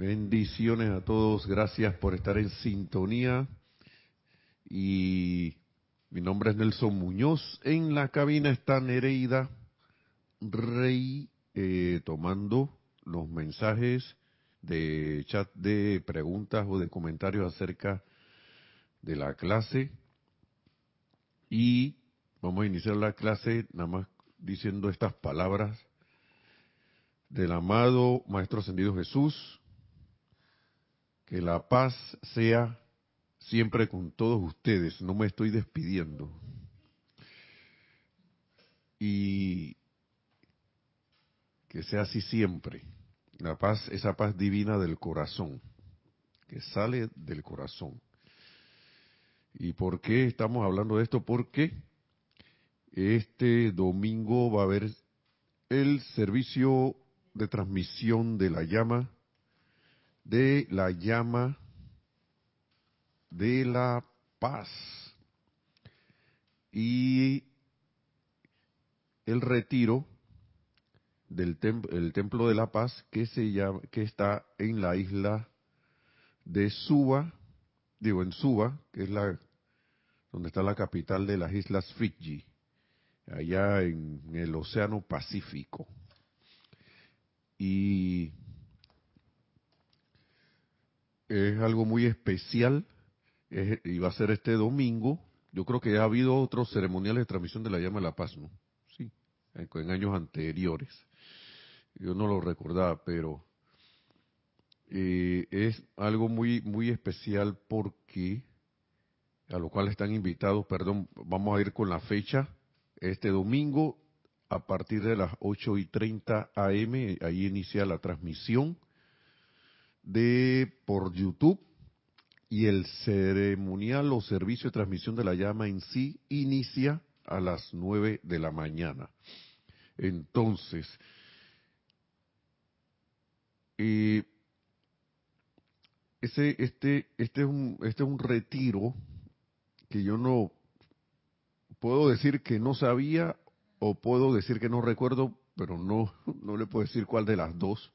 Bendiciones a todos, gracias por estar en sintonía. Y mi nombre es Nelson Muñoz. En la cabina está Nereida Rey eh, tomando los mensajes de chat de preguntas o de comentarios acerca de la clase. Y vamos a iniciar la clase nada más diciendo estas palabras del amado Maestro Ascendido Jesús. Que la paz sea siempre con todos ustedes. No me estoy despidiendo. Y que sea así siempre. La paz, esa paz divina del corazón, que sale del corazón. ¿Y por qué estamos hablando de esto? Porque este domingo va a haber el servicio de transmisión de la llama, de la llama de la paz. Y el retiro del el templo de la paz que se llama, que está en la isla de Suba, digo en Suba, que es la donde está la capital de las islas Fiji, allá en el Océano Pacífico. Y es algo muy especial, y va a ser este domingo. Yo creo que ya ha habido otros ceremoniales de transmisión de la llama de la paz, ¿no? Sí, en años anteriores. Yo no lo recordaba, pero eh, es algo muy muy especial porque a lo cual están invitados, perdón, vamos a ir con la fecha, este domingo a partir de las 8 y 30 am, ahí inicia la transmisión de por YouTube y el ceremonial o servicio de transmisión de la llama en sí inicia a las 9 de la mañana. Entonces, eh, ese, este, este, es un, este es un retiro que yo no puedo decir que no sabía o puedo decir que no recuerdo, pero no, no le puedo decir cuál de las dos.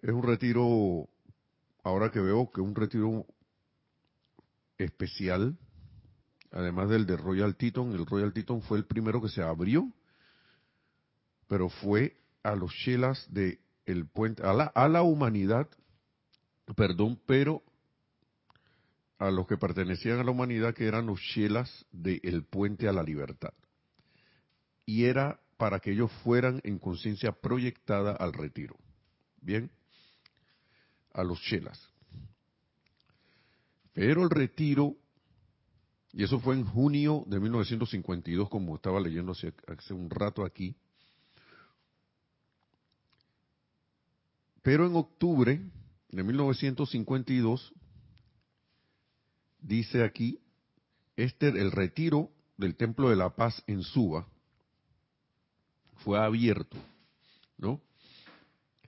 Es un retiro, ahora que veo que un retiro especial, además del de Royal Teton, el Royal Teton fue el primero que se abrió, pero fue a los chelas de el puente, a la, a la humanidad, perdón, pero a los que pertenecían a la humanidad que eran los chelas del puente a la libertad. Y era para que ellos fueran en conciencia proyectada al retiro. Bien, a los chelas. Pero el retiro, y eso fue en junio de 1952, como estaba leyendo hace, un rato aquí, Pero en octubre de 1952, dice aquí, este, el retiro del Templo de la Paz en Suba fue abierto, ¿no?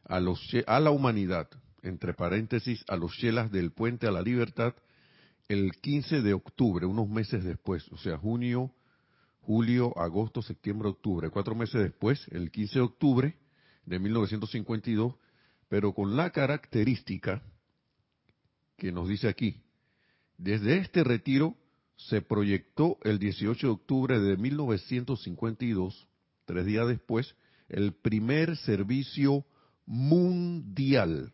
A, los, a la humanidad, entre paréntesis, a los chelas del Puente a la Libertad, el 15 de octubre, unos meses después, o sea, junio, julio, agosto, septiembre, octubre, cuatro meses después, el 15 de octubre de 1952, pero con la característica que nos dice aquí. Desde este retiro se proyectó el 18 de octubre de 1952, tres días después, el primer servicio mundial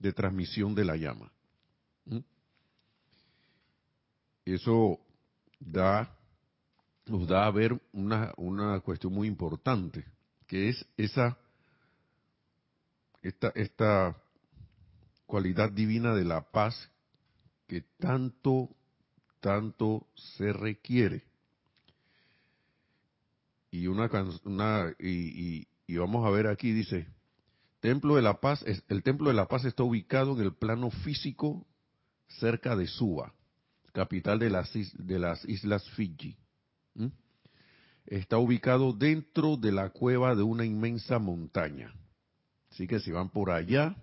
de transmisión de la llama. ¿Mm? Eso da, nos da a ver una, una cuestión muy importante, que es esa esta, esta cualidad divina de la paz que tanto, tanto se requiere. Y una, una y, y, vamos a ver aquí, dice, Templo de la Paz, el Templo de la Paz está ubicado en el plano físico cerca de Suba, capital de las, de las Islas Fiji. Está ubicado dentro de la cueva de una inmensa montaña. Así que si van por allá,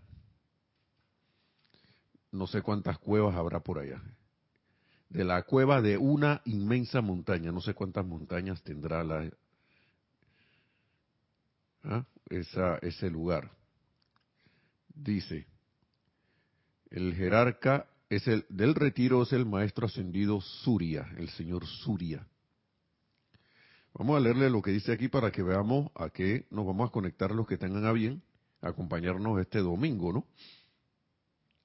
no sé cuántas cuevas habrá por allá. De la cueva de una inmensa montaña, no sé cuántas montañas tendrá la, ¿ah? ese lugar. Dice, el jerarca es el del retiro es el maestro ascendido Suria, el señor Suria. Vamos a leerle lo que dice aquí para que veamos a qué nos vamos a conectar los que tengan a bien acompañarnos este domingo, ¿no?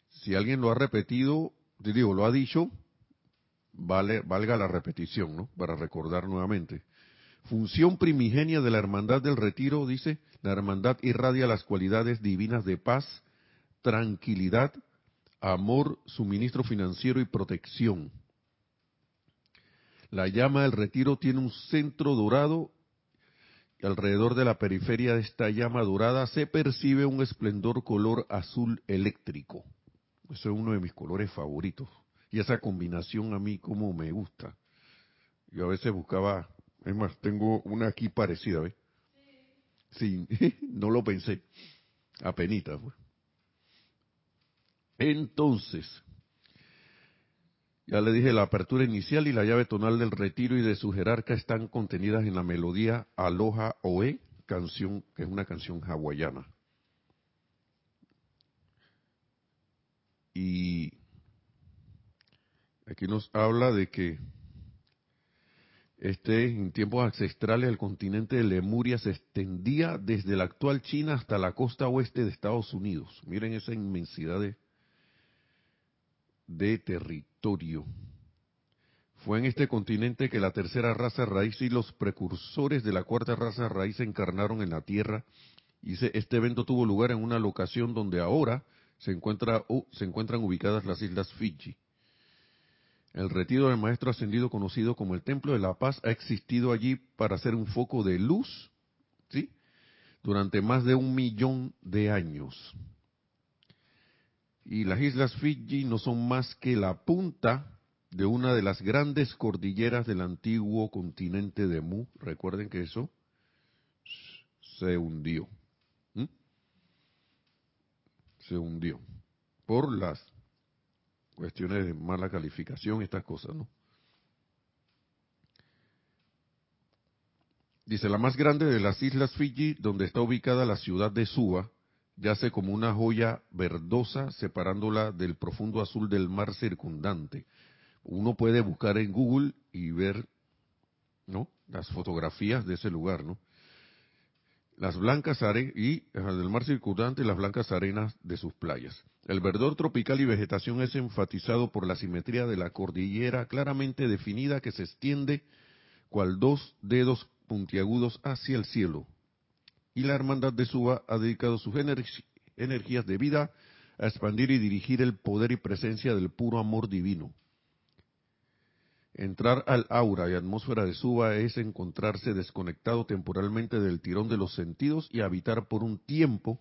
Si alguien lo ha repetido, digo, lo ha dicho, vale, valga la repetición, ¿no? Para recordar nuevamente. Función primigenia de la hermandad del retiro, dice, la hermandad irradia las cualidades divinas de paz, tranquilidad, amor, suministro financiero y protección. La llama del retiro tiene un centro dorado y alrededor de la periferia de esta llama dorada se percibe un esplendor color azul eléctrico. Ese es uno de mis colores favoritos. Y esa combinación a mí como me gusta. Yo a veces buscaba, es más, tengo una aquí parecida, ¿ves? Sí, no lo pensé. Apenita. Pues. Entonces, ya le dije, la apertura inicial y la llave tonal del retiro y de su jerarca están contenidas en la melodía Aloha Oe, canción que es una canción hawaiana. Y aquí nos habla de que este, en tiempos ancestrales, el continente de Lemuria se extendía desde la actual China hasta la costa oeste de Estados Unidos. Miren esa inmensidad de, territorio. Fue en este continente que la tercera raza raíz y los precursores de la cuarta raza raíz se encarnaron en la Tierra. Y este evento tuvo lugar en una locación donde ahora se, encuentra, se encuentran ubicadas las islas Fiji. El retiro del Maestro Ascendido, conocido como el Templo de la Paz, ha existido allí para ser un foco de luz, ¿sí? Durante más de un millón de años. Y las islas Fiji no son más que la punta de una de las grandes cordilleras del antiguo continente de Mu. Recuerden que eso se hundió. Se hundió por las cuestiones de mala calificación, estas cosas, ¿no? Dice, la más grande de las islas Fiji, donde está ubicada la ciudad de Suba, yace como una joya verdosa separándola del profundo azul del mar circundante. Uno puede buscar en Google y ver, ¿no? Las fotografías de ese lugar, ¿no? las blancas arenas y del mar circundante y las blancas arenas de sus playas. El verdor tropical y vegetación es enfatizado por la simetría de la cordillera claramente definida que se extiende cual dos dedos puntiagudos hacia el cielo. Y la hermandad de Suba ha dedicado sus energías de vida a expandir y dirigir el poder y presencia del puro amor divino. Entrar al aura y atmósfera de Suba es encontrarse desconectado temporalmente del tirón de los sentidos y habitar por un tiempo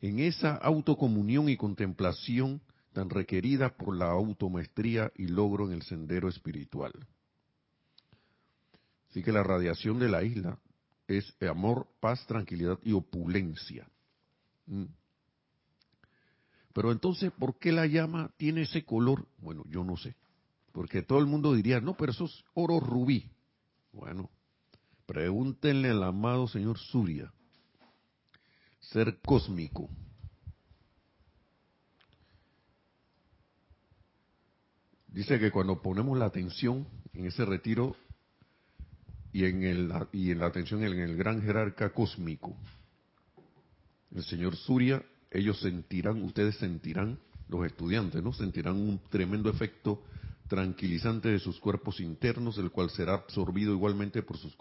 en esa autocomunión y contemplación tan requerida por la automaestría y logro en el sendero espiritual. Así que la radiación de la isla es amor, paz, tranquilidad y opulencia. Mm. Pero entonces, ¿por qué la llama tiene ese color? Bueno, yo no sé. Porque todo el mundo diría, no, pero eso es oro rubí. Bueno, pregúntenle al amado señor Surya, ser cósmico. Dice que cuando ponemos la atención en ese retiro y en, el, y en la atención en el gran jerarca cósmico, el señor Surya, ellos sentirán, ustedes sentirán, los estudiantes, ¿no? Sentirán un tremendo efecto tranquilizante de sus cuerpos internos, el cual será absorbido igualmente por sus,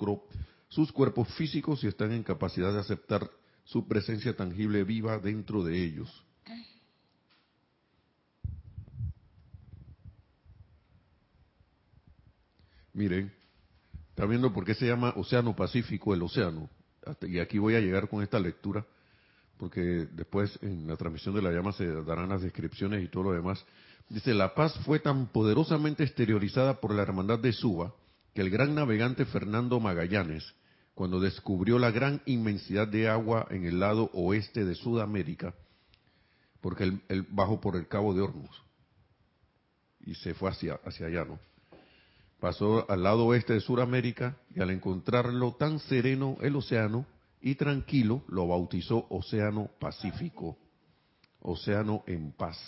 sus cuerpos físicos y están en capacidad de aceptar su presencia tangible viva dentro de ellos. Miren, está viendo por qué se llama Océano Pacífico el océano. y aquí voy a llegar con esta lectura, porque después en la transmisión de la llama se darán las descripciones y todo lo demás. Dice, la paz fue tan poderosamente exteriorizada por la hermandad de Suba que el gran navegante Fernando Magallanes, cuando descubrió la gran inmensidad de agua en el lado oeste de Sudamérica, porque él, bajó por el Cabo de Hormuz y se fue hacia, hacia allá, ¿no? Pasó al lado oeste de Sudamérica y al encontrarlo tan sereno el océano y tranquilo, lo bautizó Océano Pacífico, Océano en paz.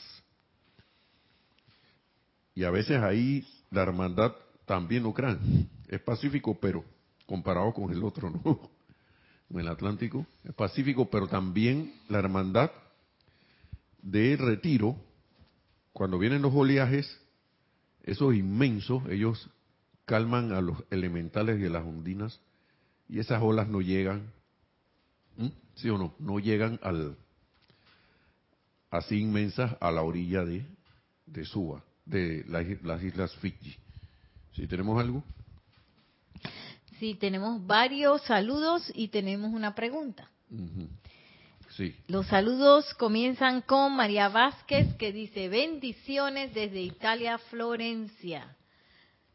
Y a veces ahí la hermandad también lo crean, es pacífico, pero comparado con el otro, ¿no? En el Atlántico, es pacífico, pero también la hermandad de retiro, cuando vienen los oleajes, esos inmensos, ellos calman a los elementales y a las ondinas, y esas olas no llegan, ¿sí o no? No llegan al así inmensas a la orilla de, de Suba, de las, islas Fiji. ¿Sí tenemos algo? Sí, tenemos varios saludos y tenemos una pregunta. Sí. Los saludos comienzan con María Vázquez que dice bendiciones desde Italia, Florencia.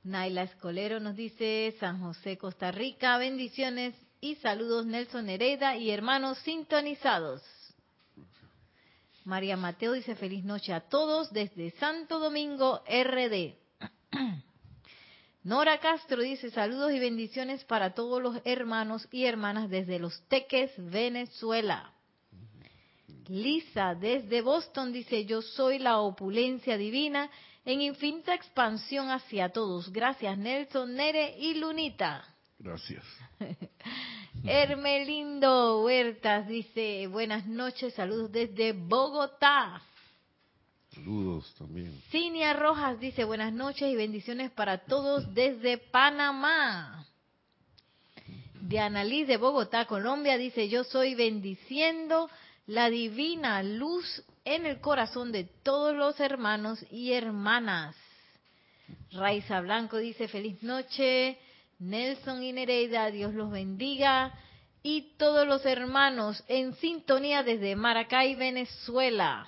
Naila Escolero nos dice San José, Costa Rica, bendiciones y saludos Nelson Hereda y hermanos sintonizados. María Mateo dice feliz noche a todos desde Santo Domingo, RD. Nora Castro dice saludos y bendiciones para todos los hermanos y hermanas desde Los Teques, Venezuela. Lisa desde Boston dice yo soy la opulencia divina en infinita expansión hacia todos. Gracias Nelson, Nere y Lunita. Gracias. Hermelindo Huertas dice buenas noches, saludos desde Bogotá. Saludos también. Cinia Rojas dice buenas noches y bendiciones para todos desde Panamá. Diana Liz de Bogotá, Colombia, dice yo soy bendiciendo la divina luz en el corazón de todos los hermanos y hermanas. Raiza Blanco dice feliz noche. Nelson y Nereida, Dios los bendiga. Y todos los hermanos en sintonía desde Maracay, Venezuela.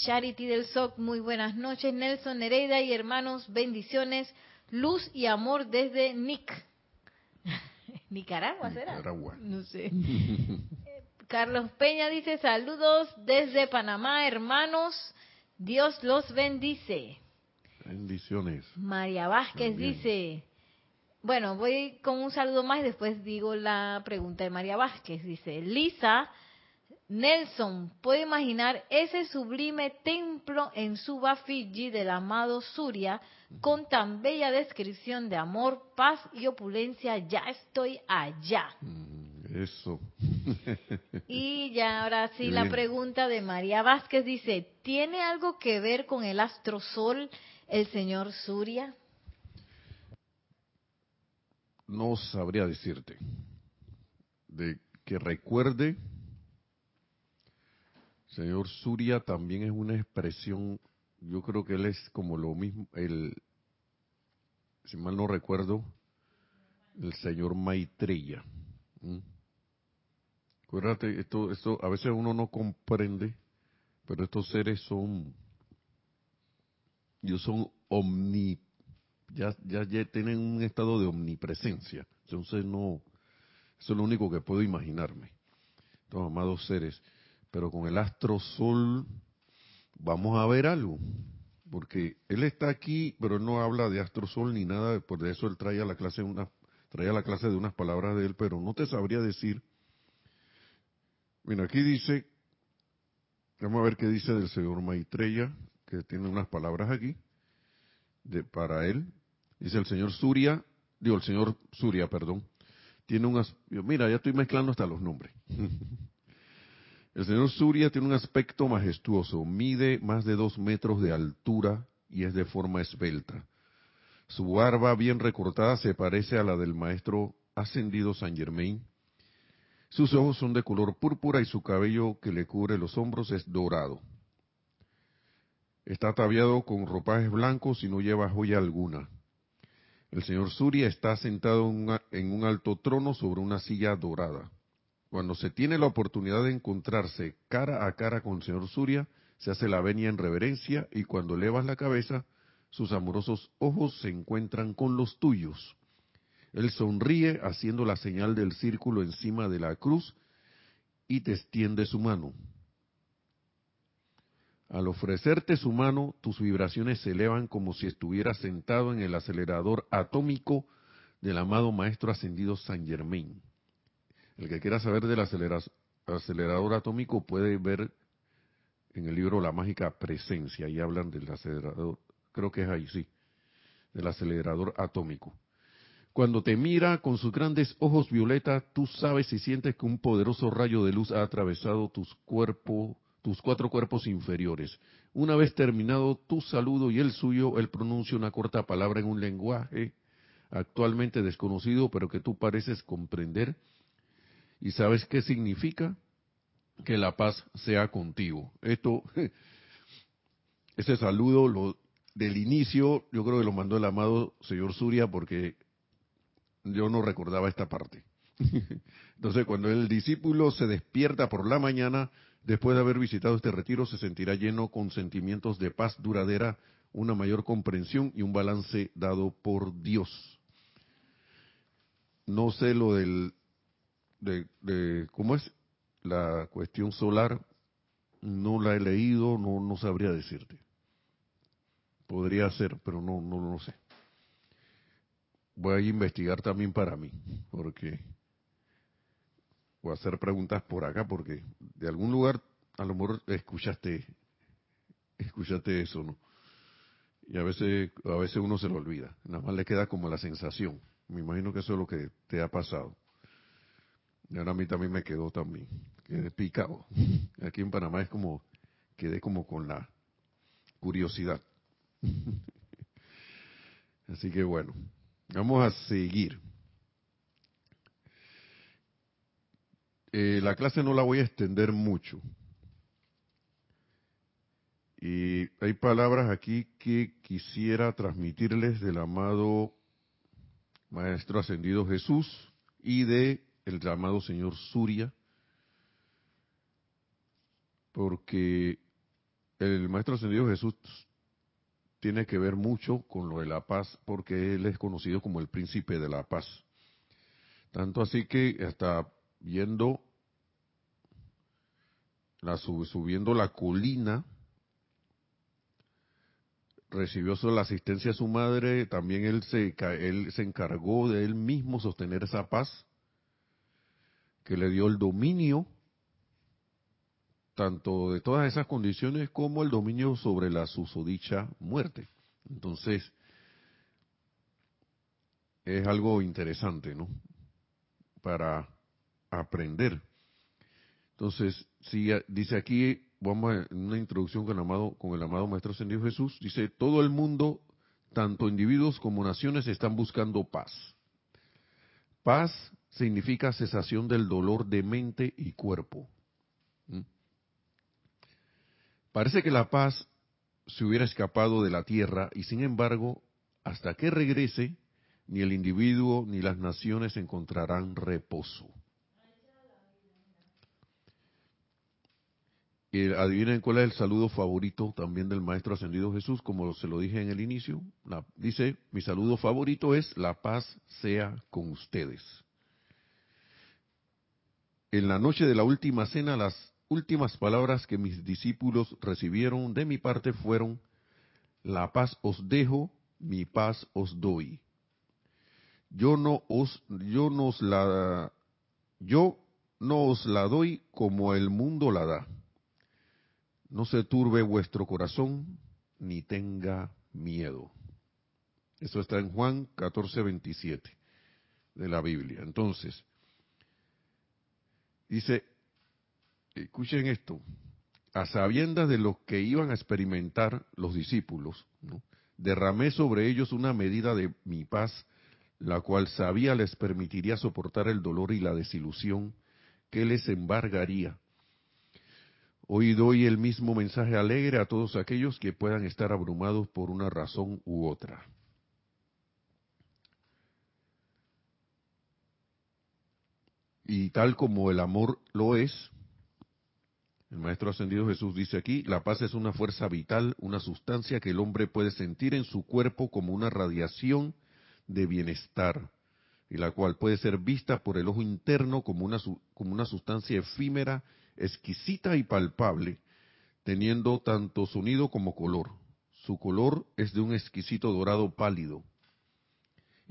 Charity del SOC, muy buenas noches. Nelson Nereida y hermanos, bendiciones, luz y amor desde Nick. Nicaragua, ¿será? Nicaragua. No sé. Carlos Peña dice saludos desde Panamá, hermanos. Dios los bendice. Bendiciones. María Vázquez dice, bueno, voy con un saludo más y después digo la pregunta de María Vázquez. Dice, Lisa, Nelson, ¿puede imaginar ese sublime templo en Suba, Fiji, del amado Surya, con tan bella descripción de amor, paz y opulencia? Ya estoy allá. Mm, eso. y ya ahora sí la pregunta de María Vázquez dice, ¿tiene algo que ver con el astrosol el señor Surya? No sabría decirte. De que recuerde Señor Surya también es una expresión, yo creo que él es como lo mismo, el, si mal no recuerdo, el señor Maitreya. Acuérdate, esto, esto, a veces uno no comprende, pero estos seres son, ellos son omni, ya, ya, ya tienen un estado de omnipresencia. Entonces no, eso es lo único que puedo imaginarme. Estos amados seres pero con el astro sol vamos a ver algo, porque él está aquí, pero él no habla de astro sol ni nada, por eso él trae a la clase una, trae la clase de unas palabras de él, pero no te sabría decir. Mira, aquí dice, vamos a ver qué dice del señor Maitreya, que tiene unas palabras aquí de, para él. Dice el señor Surya, digo el señor Surya, perdón, tiene mira, ya estoy mezclando hasta los nombres. El señor Surya tiene un aspecto majestuoso, mide más de dos metros de altura y es de forma esbelta. Su barba bien recortada se parece a la del maestro ascendido San Germain. Sus ojos son de color púrpura y su cabello que le cubre los hombros es dorado. Está ataviado con ropajes blancos y no lleva joya alguna. El señor Surya está sentado en un alto trono sobre una silla dorada cuando se tiene la oportunidad de encontrarse cara a cara con el señor Surya, se hace la venia en reverencia y cuando elevas la cabeza, sus amorosos ojos se encuentran con los tuyos. Él sonríe haciendo la señal del círculo encima de la cruz y te extiende su mano. Al ofrecerte su mano, tus vibraciones se elevan como si estuvieras sentado en el acelerador atómico del amado Maestro Ascendido San Germain. El que quiera saber del acelerador atómico puede ver en el libro La Mágica Presencia, y hablan del acelerador, creo que es ahí, sí, del acelerador atómico. Cuando te mira con sus grandes ojos violeta, tú sabes y sientes que un poderoso rayo de luz ha atravesado tus cuerpos, tus cuatro cuerpos inferiores. Una vez terminado tu saludo y el suyo, él pronuncia una corta palabra en un lenguaje actualmente desconocido, pero que tú pareces comprender. ¿Y sabes qué significa? Que la paz sea contigo. Esto, ese saludo lo, del inicio, yo creo que lo mandó el amado señor Suria porque yo no recordaba esta parte. Entonces, cuando el discípulo se despierta por la mañana, después de haber visitado este retiro, se sentirá lleno con sentimientos de paz duradera, una mayor comprensión y un balance dado por Dios. No sé lo del, de, cómo es la cuestión solar, no la he leído, no, no sabría decirte. Podría ser, pero no, no lo sé voy a investigar también para mí, porque voy a hacer preguntas por acá, porque de algún lugar a lo mejor escuchaste, escuchaste eso, ¿no? Y a veces, a veces uno se lo olvida, nada más le queda como la sensación. Me imagino que eso es lo que te ha pasado. Y ahora a mí también me quedó también, quedé picado. Aquí en Panamá es como, quedé como con la curiosidad. Así que bueno, Vamos a seguir. Eh, la clase no la voy a extender mucho. Y hay palabras aquí que quisiera transmitirles del amado Maestro Ascendido Jesús y de el llamado Señor Surya, porque el Maestro Ascendido Jesús tiene que ver mucho con lo de la paz, porque él es conocido como el príncipe de la paz. Tanto así que hasta viendo, la, subiendo la colina, recibió la asistencia de su madre, también él se, él se encargó de él mismo sostener esa paz, que le dio el dominio tanto de todas esas condiciones como el dominio sobre la susodicha muerte. Entonces, es algo interesante, ¿no? Para aprender. Entonces, si dice aquí, vamos a una introducción con el amado, con el amado Maestro Ascendido Jesús, dice, todo el mundo, tanto individuos como naciones, están buscando paz. Paz significa cesación del dolor de mente y cuerpo. Parece que la paz se hubiera escapado de la tierra y sin embargo, hasta que regrese, ni el individuo ni las naciones encontrarán reposo. Y adivinen cuál es el saludo favorito también del Maestro Ascendido Jesús, como se lo dije en el inicio. dice, mi saludo favorito es la paz sea con ustedes. En la noche de la última cena, las últimas palabras que mis discípulos recibieron de mi parte fueron, la paz os dejo, mi paz os doy. Yo no os, yo nos la, yo no os la doy como el mundo la da. No se turbe vuestro corazón, ni tenga miedo. Eso está en Juan 14, 27 de la Biblia. Entonces, dice, escuchen esto, a sabiendas de lo que iban a experimentar los discípulos, derramé sobre ellos una medida de mi paz, la cual sabía les permitiría soportar el dolor y la desilusión que les embargaría. Hoy doy el mismo mensaje alegre a todos aquellos que puedan estar abrumados por una razón u otra. Y tal como el amor lo es, el Maestro Ascendido Jesús dice aquí, la paz es una fuerza vital, una sustancia que el hombre puede sentir en su cuerpo como una radiación de bienestar, y la cual puede ser vista por el ojo interno como una, como una sustancia efímera, exquisita y palpable, teniendo tanto sonido como color. Su color es de un exquisito dorado pálido,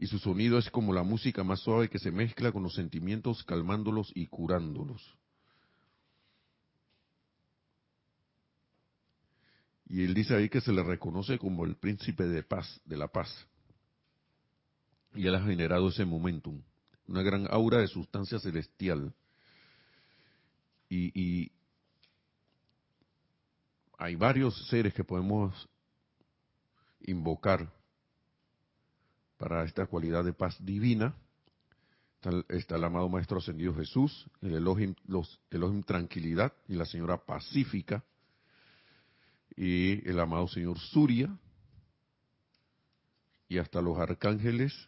y su sonido es como la música más suave que se mezcla con los sentimientos calmándolos y curándolos. Y él dice ahí que se le reconoce como el príncipe de paz, de la paz. Y él ha generado ese momentum, una gran aura de sustancia celestial. Y, y hay varios seres que podemos invocar para esta cualidad de paz divina. Está, el amado Maestro Ascendido Jesús, el Elohim, los, Elohim Tranquilidad y la Señora Pacífica, y el amado Señor Surya, y hasta los arcángeles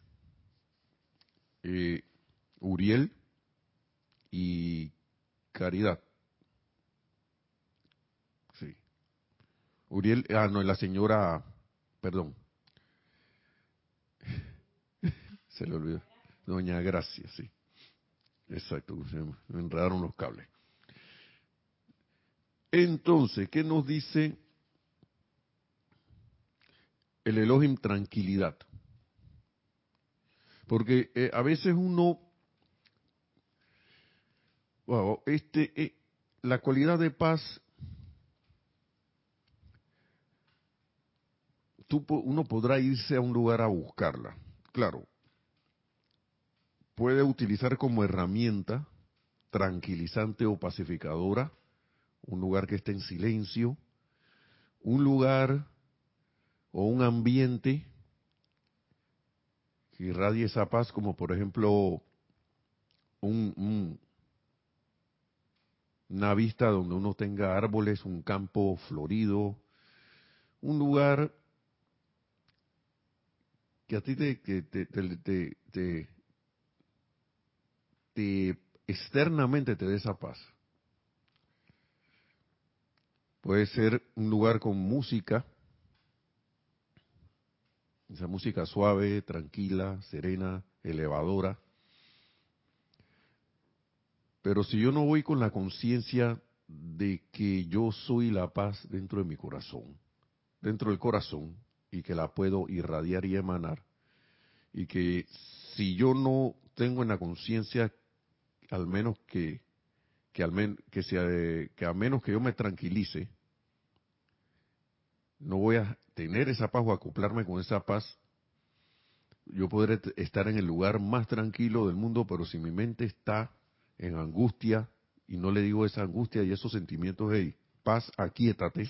eh, Uriel y Caridad. Sí. Uriel, ah, no, la señora, perdón, Se le olvidó. Doña Gracia, sí. Exacto, me enredaron los cables. Entonces, ¿qué nos dice el Elohim tranquilidad? Porque eh, a veces uno, wow, este, eh, la cualidad de paz, tú, uno podrá irse a un lugar a buscarla, claro, puede utilizar como herramienta tranquilizante o pacificadora un lugar que esté en silencio, un lugar o un ambiente que irradie esa paz, como por ejemplo un, una vista donde uno tenga árboles, un campo florido, un lugar que a ti te externamente te dé esa paz. Puede ser un lugar con música, esa música suave, tranquila, serena, elevadora. Pero si yo no voy con la conciencia de que yo soy la paz dentro de mi corazón, dentro del corazón, y que la puedo irradiar y emanar, y que si yo no tengo en la conciencia al menos que que al que sea que a menos que yo me tranquilice no voy a tener esa paz o acoplarme con esa paz. Yo podré estar en el lugar más tranquilo del mundo pero si mi mente está en angustia y no le digo esa angustia y esos sentimientos de paz aquíétate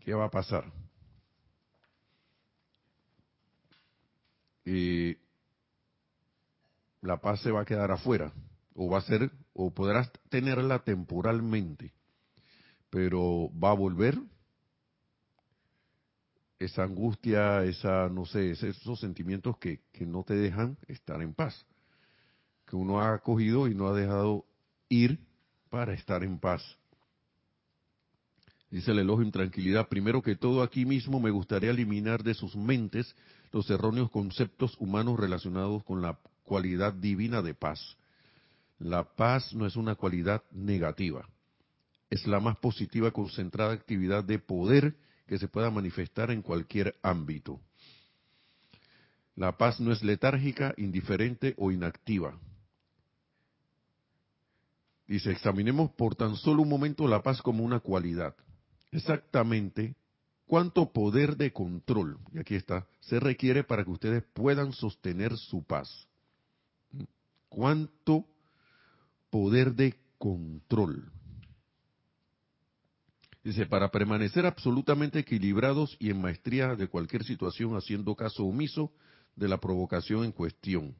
qué va a pasar eh, la paz se va a quedar afuera, o va a ser, o podrás tenerla temporalmente, pero va a volver esa angustia, esa, no sé, esos sentimientos que, que no te dejan estar en paz, que uno ha acogido y no ha dejado ir para estar en paz. Dice el elogio en tranquilidad, primero que todo aquí mismo me gustaría eliminar de sus mentes los erróneos conceptos humanos relacionados con la cualidad divina de paz. La paz no es una cualidad negativa, es la más positiva, concentrada actividad de poder que se pueda manifestar en cualquier ámbito. La paz no es letárgica, indiferente o inactiva. Dice, examinemos por tan solo un momento la paz como una cualidad. Exactamente cuánto poder de control, y aquí está, se requiere para que ustedes puedan sostener su paz cuánto poder de control. Dice, para permanecer absolutamente equilibrados y en maestría de cualquier situación, haciendo caso omiso de la provocación en cuestión.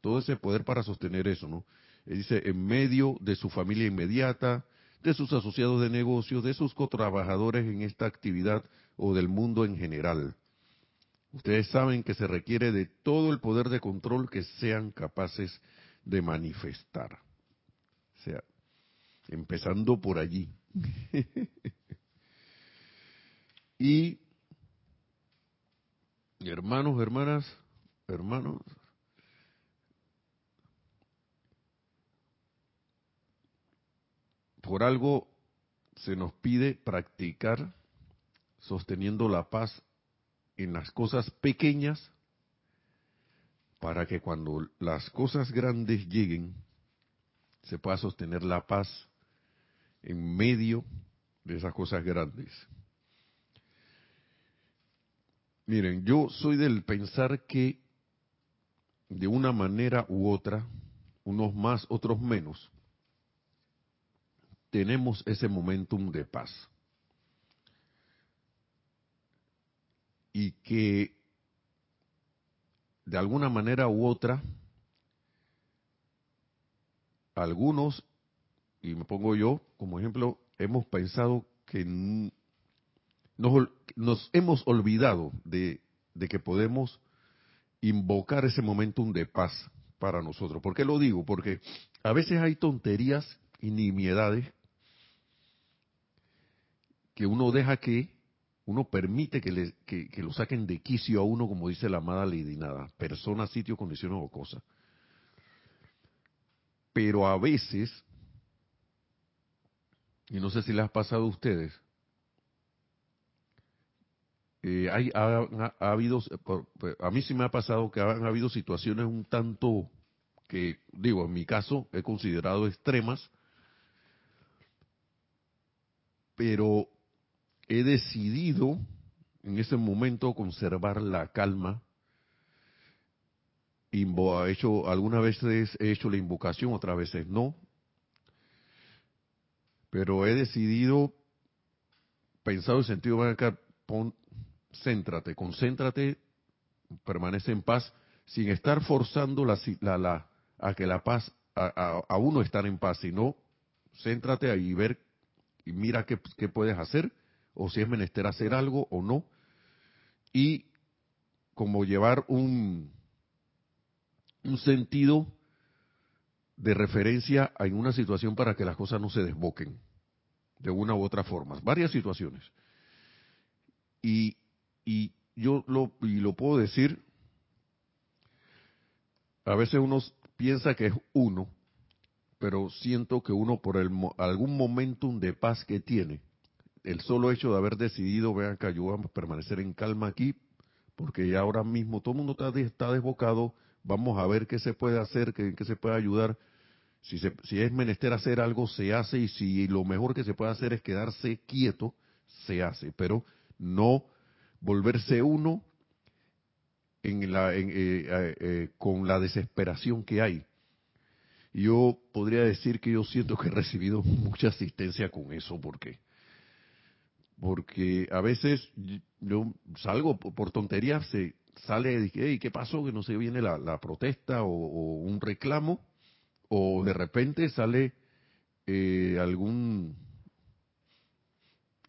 Todo ese poder para sostener eso, ¿no? dice, en medio de su familia inmediata, de sus asociados de negocios, de sus cotrabajadores en esta actividad o del mundo en general. Ustedes saben que se requiere de todo el poder de control que sean capaces de manifestar. O sea, empezando por allí. y hermanos, hermanas, hermanos, por algo se nos pide practicar sosteniendo la paz en las cosas pequeñas para que cuando las cosas grandes lleguen se pueda sostener la paz en medio de esas cosas grandes. Miren, yo soy del pensar que de una manera u otra, unos más, otros menos, tenemos ese momentum de paz. Y que de alguna manera u otra, algunos, y me pongo yo como ejemplo, hemos pensado que nos, nos hemos olvidado de, que podemos invocar ese momentum de paz para nosotros. ¿Por qué lo digo? Porque a veces hay tonterías y nimiedades que uno deja que, uno permite que, le, que, lo saquen de quicio a uno, como dice la amada Lady Nada, persona, sitio, condiciones o cosas. Pero a veces, y no sé si les ha pasado a ustedes, eh, hay, ha, habido, a mí sí me ha pasado que han habido situaciones un tanto que, digo, en mi caso he considerado extremas, pero he decidido en ese momento conservar la calma. Invo, hecho, algunas veces he hecho la invocación, otras veces no. Pero he decidido, pensado en sentido, pon, céntrate, concéntrate, permanece en paz, sin estar forzando la, la, a que la paz, a, a, uno estar en paz, sino céntrate ahí y ver y mira qué, qué puedes hacer o si es menester hacer algo o no, y como llevar un, un sentido de referencia en una situación para que las cosas no se desboquen de una u otra forma, varias situaciones. Y, y yo lo, y lo puedo decir, a veces uno piensa que es uno, pero siento que uno por el, algún momentum de paz que tiene, el solo hecho de haber decidido, vean que ayudamos a permanecer en calma aquí, porque ya ahora mismo todo el mundo está, desbocado, vamos a ver qué se puede hacer, qué, qué se puede ayudar. Si, se, si es menester hacer algo, se hace, y si lo mejor que se puede hacer es quedarse quieto, se hace, pero no volverse uno en la, en, eh, eh, eh, con la desesperación que hay. Yo podría decir que yo siento que he recibido mucha asistencia con eso, porque porque a veces yo salgo por tonterías, se sale de hey, ¿qué pasó? Que no se viene la, protesta o, un reclamo, o de repente sale eh, algún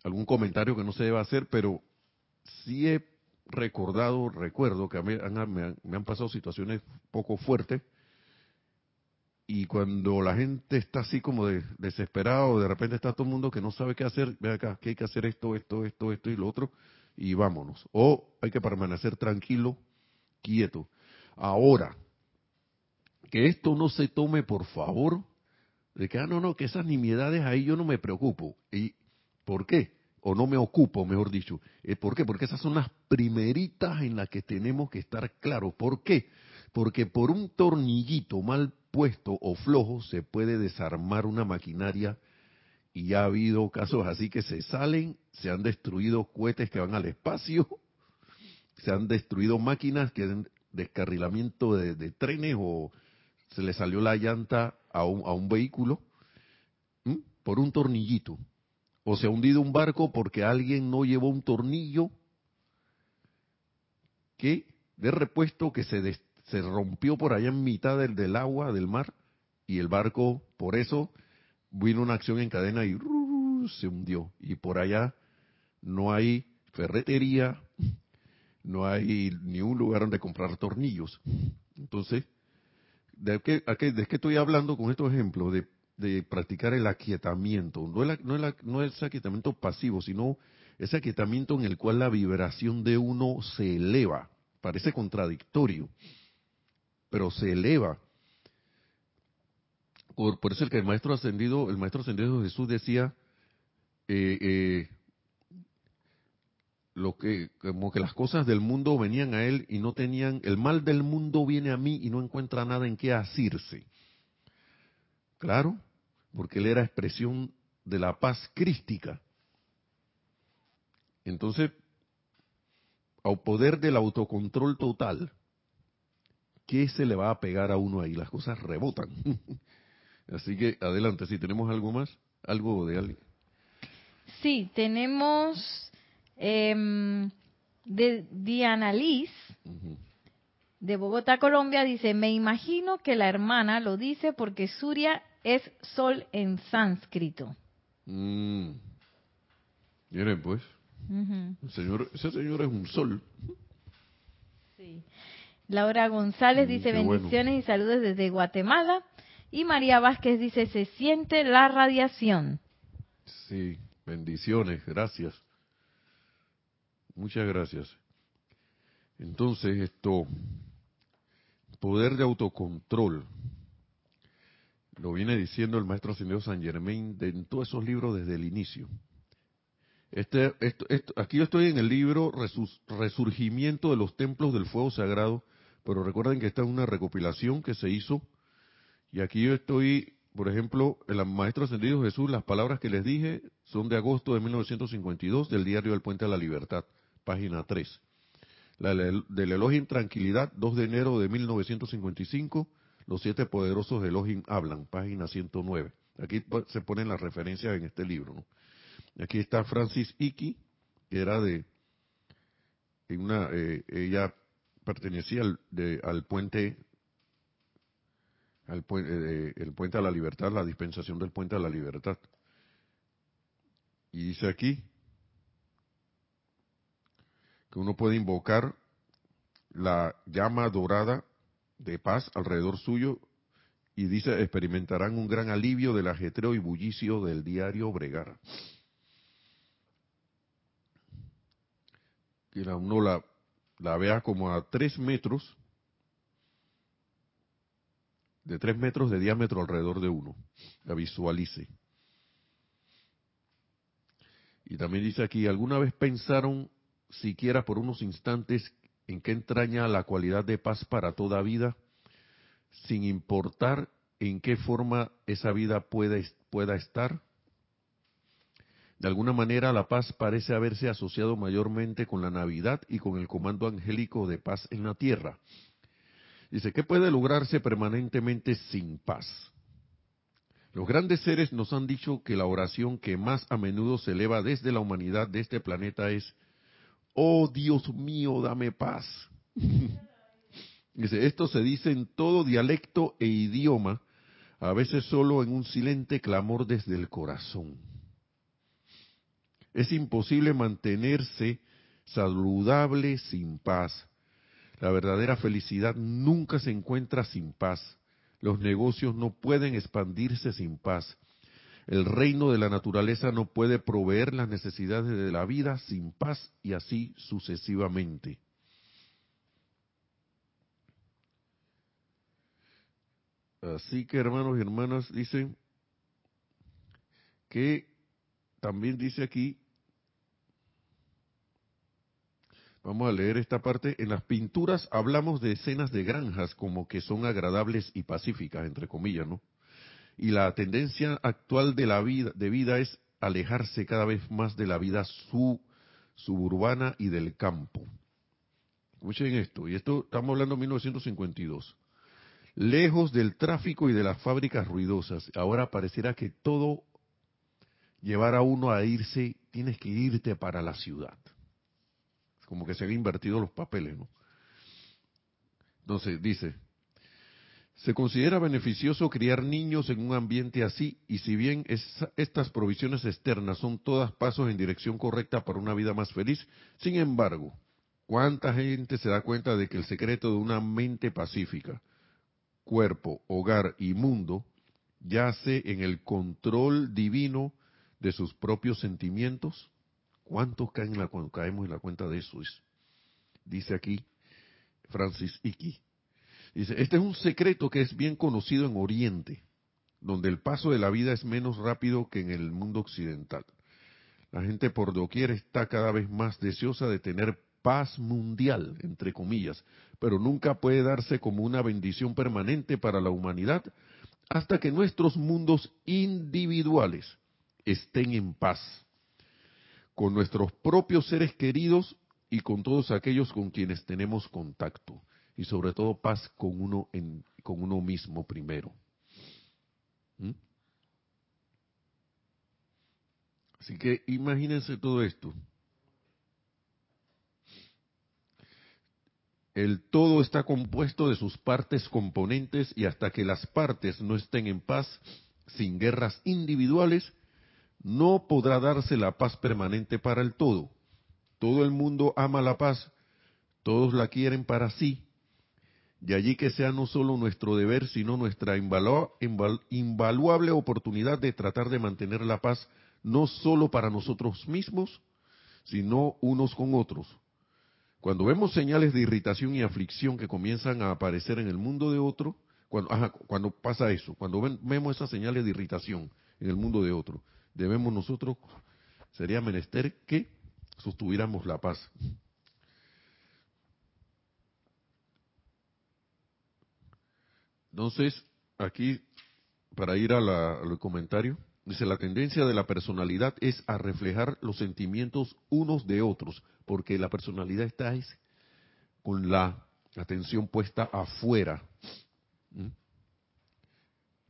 algún comentario que no se debe hacer, pero sí he recordado, recuerdo que me han pasado situaciones poco fuertes y cuando la gente está así como de, desesperado, de repente está todo el mundo que no sabe qué hacer, ve acá, que hay que hacer esto, esto, esto, esto y lo otro, y vámonos. O hay que permanecer tranquilo, quieto. Ahora, que esto no se tome, por favor, de que, ah, no, no, que esas nimiedades ahí yo no me preocupo. ¿Y por qué? O no me ocupo, mejor dicho. Eh, ¿Por qué? Porque esas son las primeritas en las que tenemos que estar claros. ¿Por qué? Porque por un tornillito mal o flojo se puede desarmar una maquinaria y ha habido casos así que se salen, se han destruido cohetes que van al espacio, se han destruido máquinas que han descarrilamiento de, trenes o se le salió la llanta a un, a un vehículo por un tornillito. O se ha hundido un barco porque alguien no llevó un tornillo que de repuesto que se, se rompió por allá en mitad del, del agua, del mar, y el barco, por eso, vino una acción en cadena y se hundió. Y por allá no hay ferretería, no hay ni un lugar donde comprar tornillos. Entonces, ¿de qué, ¿de qué estoy hablando con estos ejemplos? De, de practicar el aquietamiento. No, el, no, el, no es aquietamiento pasivo, sino ese aquietamiento en el cual la vibración de uno se eleva. Parece contradictorio, pero se eleva. Por, por eso el que el maestro ascendido, el maestro ascendido Jesús decía, eh, eh, que como que las cosas del mundo venían a él y no tenían el mal del mundo viene a mí y no encuentra nada en qué asirse. Claro porque él era expresión de la paz crística. Entonces al poder del autocontrol total qué se le va a pegar a uno ahí las cosas rebotan así que adelante si tenemos algo más algo de alguien sí tenemos eh, de Diana Liz, de Bogotá, Colombia, dice, me imagino que la hermana lo dice porque Surya es sol en sánscrito. Mm. Miren pues, señor, ese señor es un sol. Sí. Laura González mm, dice bendiciones y saludos desde Guatemala. Y María Vázquez dice, se siente la radiación. Sí, bendiciones, gracias. Muchas gracias. Entonces, esto, poder de autocontrol, lo viene diciendo el maestro ascendido San Germain en todos esos libros desde el inicio. Este, esto, aquí yo estoy en el libro Resurgimiento de los Templos del Fuego Sagrado, pero recuerden que esta es una recopilación que se hizo, y aquí yo estoy, por ejemplo, el maestro ascendido Jesús, las palabras que les dije son de agosto de 1952 del diario del Puente a la Libertad página 3. La del Elohim Tranquilidad, 2 de enero de 1955, los siete poderosos de Elohim hablan, página 109. Aquí se ponen las referencias en este libro. Aquí está Francis Iki, que era de, en una, eh, ella pertenecía al, al puente, al eh, el puente a la libertad, la dispensación del puente a la libertad. Y dice aquí, que uno puede invocar la llama dorada de paz alrededor suyo y dice experimentarán un gran alivio del ajetreo y bullicio del diario bregar. Que uno la, la vea como a tres metros, de tres metros de diámetro alrededor de uno, la visualice. Y también dice aquí, ¿alguna vez pensaron siquiera por unos instantes en qué entraña la cualidad de paz para toda vida, sin importar en qué forma esa vida pueda estar? De alguna manera la paz parece haberse asociado mayormente con la Navidad y con el comando angélico de paz en la tierra. Dice, ¿qué puede lograrse permanentemente sin paz? Los grandes seres nos han dicho que la oración que más a menudo se eleva desde la humanidad de este planeta es oh Dios mío, dame paz. Dice, esto se dice en todo dialecto e idioma, a veces solo en un silente clamor desde el corazón. Es imposible mantenerse saludable sin paz. La verdadera felicidad nunca se encuentra sin paz. Los negocios no pueden expandirse sin paz. El reino de la naturaleza no puede proveer las necesidades de la vida sin paz y así sucesivamente. Así que hermanos y hermanas dicen que también dice aquí, vamos a leer esta parte, en las pinturas hablamos de escenas de granjas como que son agradables y pacíficas, entre comillas, ¿no? y la tendencia actual de la vida, de vida es alejarse cada vez más de la vida suburbana y del campo. Escuchen esto, y esto estamos hablando de 1952. Lejos del tráfico y de las fábricas ruidosas, ahora pareciera que todo llevar a uno a irse, tienes que irte para la ciudad. Como que se han invertido los papeles, ¿no? Entonces, dice, se considera beneficioso criar niños en un ambiente así y si bien estas provisiones externas son todas pasos en dirección correcta para una vida más feliz, sin embargo, ¿Cuánta gente se da cuenta de que el secreto de una mente pacífica, cuerpo, hogar y mundo yace en el control divino de sus propios sentimientos? ¿Cuántos caen en la, caemos en la cuenta de eso? dice aquí Francis Icky. Dice, este es un secreto que es bien conocido en Oriente, donde el paso de la vida es menos rápido que en el mundo occidental. La gente por doquier está cada vez más deseosa de tener paz mundial, entre comillas, pero nunca puede darse como una bendición permanente para la humanidad hasta que nuestros mundos individuales estén en paz, con nuestros propios seres queridos y con todos aquellos con quienes tenemos contacto, y sobre todo paz con uno, en, con uno mismo primero. ¿Mm? Así que imagínense todo esto. El todo está compuesto de sus partes componentes y hasta que las partes no estén en paz, sin guerras individuales, no podrá darse la paz permanente para el todo. Todo el mundo ama la paz, todos la quieren para sí. De allí que sea no solo nuestro deber, sino nuestra invaluable oportunidad de tratar de mantener la paz no solo para nosotros mismos, sino unos con otros. Cuando vemos señales de irritación y aflicción que comienzan a aparecer en el mundo de otro, cuando, cuando pasa eso, cuando vemos esas señales de irritación en el mundo de otro, debemos nosotros, sería menester que sostuviéramos la paz. Entonces, aquí, para ir al comentario, Dice, la tendencia de la personalidad es a reflejar los sentimientos unos de otros, porque la personalidad está con la atención puesta afuera. ¿Mm?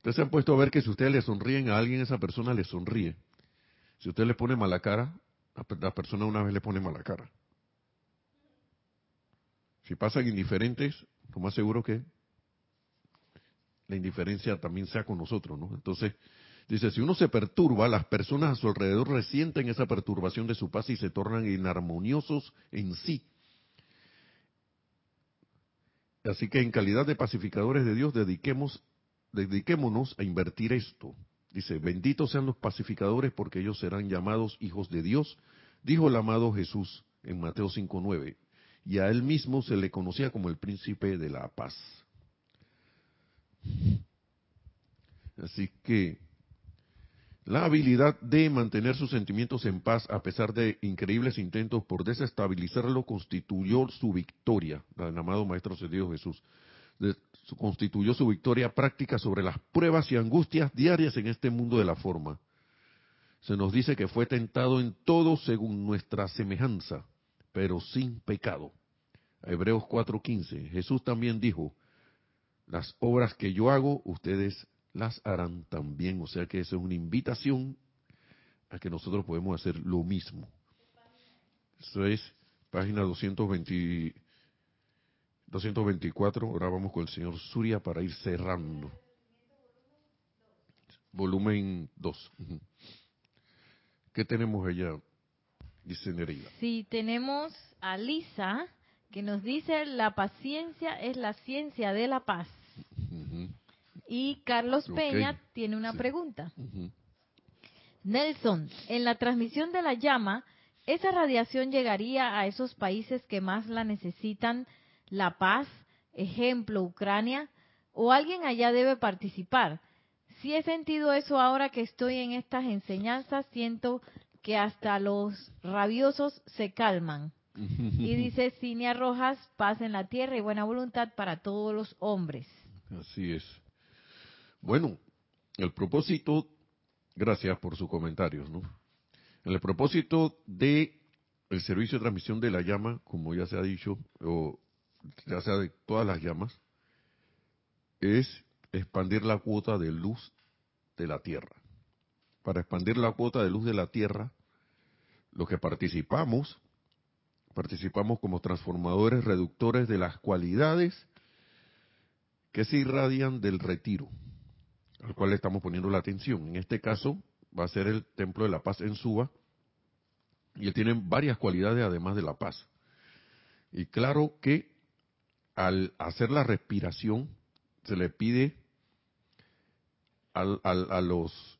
Ustedes se han puesto a ver que si ustedes le sonríen a alguien, esa persona le sonríe. Si usted le pone mala cara, la persona una vez le pone mala cara. Si pasan indiferentes, lo más seguro que la indiferencia también sea con nosotros, ¿no? Entonces, Dice, si uno se perturba, las personas a su alrededor resienten esa perturbación de su paz y se tornan inarmoniosos en sí. Así que en calidad de pacificadores de Dios, dediquemos, dediquémonos a invertir esto. Dice, benditos sean los pacificadores porque ellos serán llamados hijos de Dios, dijo el amado Jesús en Mateo 5.9. Y a él mismo se le conocía como el príncipe de la paz. Así que la habilidad de mantener sus sentimientos en paz a pesar de increíbles intentos por desestabilizarlo constituyó su victoria, del amado Maestro Dios Jesús. Constituyó su victoria práctica sobre las pruebas y angustias diarias en este mundo de la forma. Se nos dice que fue tentado en todo según nuestra semejanza, pero sin pecado. Hebreos 4:15. Jesús también dijo, las obras que yo hago, ustedes las harán también. O sea que eso es una invitación a que nosotros podemos hacer lo mismo. Eso es página 220, 224. Ahora vamos con el señor Suria para ir cerrando. Volumen 2. ¿Qué tenemos allá? Dice Nereida. Sí, tenemos a Lisa que nos dice la paciencia es la ciencia de la paz. Y Carlos Peña tiene una pregunta. Nelson, en la transmisión de la llama, ¿esa radiación llegaría a esos países que más la necesitan, la paz, ejemplo, Ucrania? ¿O alguien allá debe participar? Si he sentido eso ahora que estoy en estas enseñanzas, siento que hasta los rabiosos se calman. Y dice Cinia Rojas, paz en la tierra y buena voluntad para todos los hombres. Así es. Bueno, el propósito, gracias por sus comentarios, ¿no? El propósito de el servicio de transmisión de la llama, como ya se ha dicho, o ya sea de todas las llamas, es expandir la cuota de luz de la Tierra. Para expandir la cuota de luz de la Tierra, los que participamos, participamos como transformadores reductores de las cualidades que se irradian del retiro al cual estamos poniendo la atención. En este caso va a ser el Templo de la Paz en Suba, y él tiene varias cualidades además de la paz. Y claro que al hacer la respiración se le pide al, a los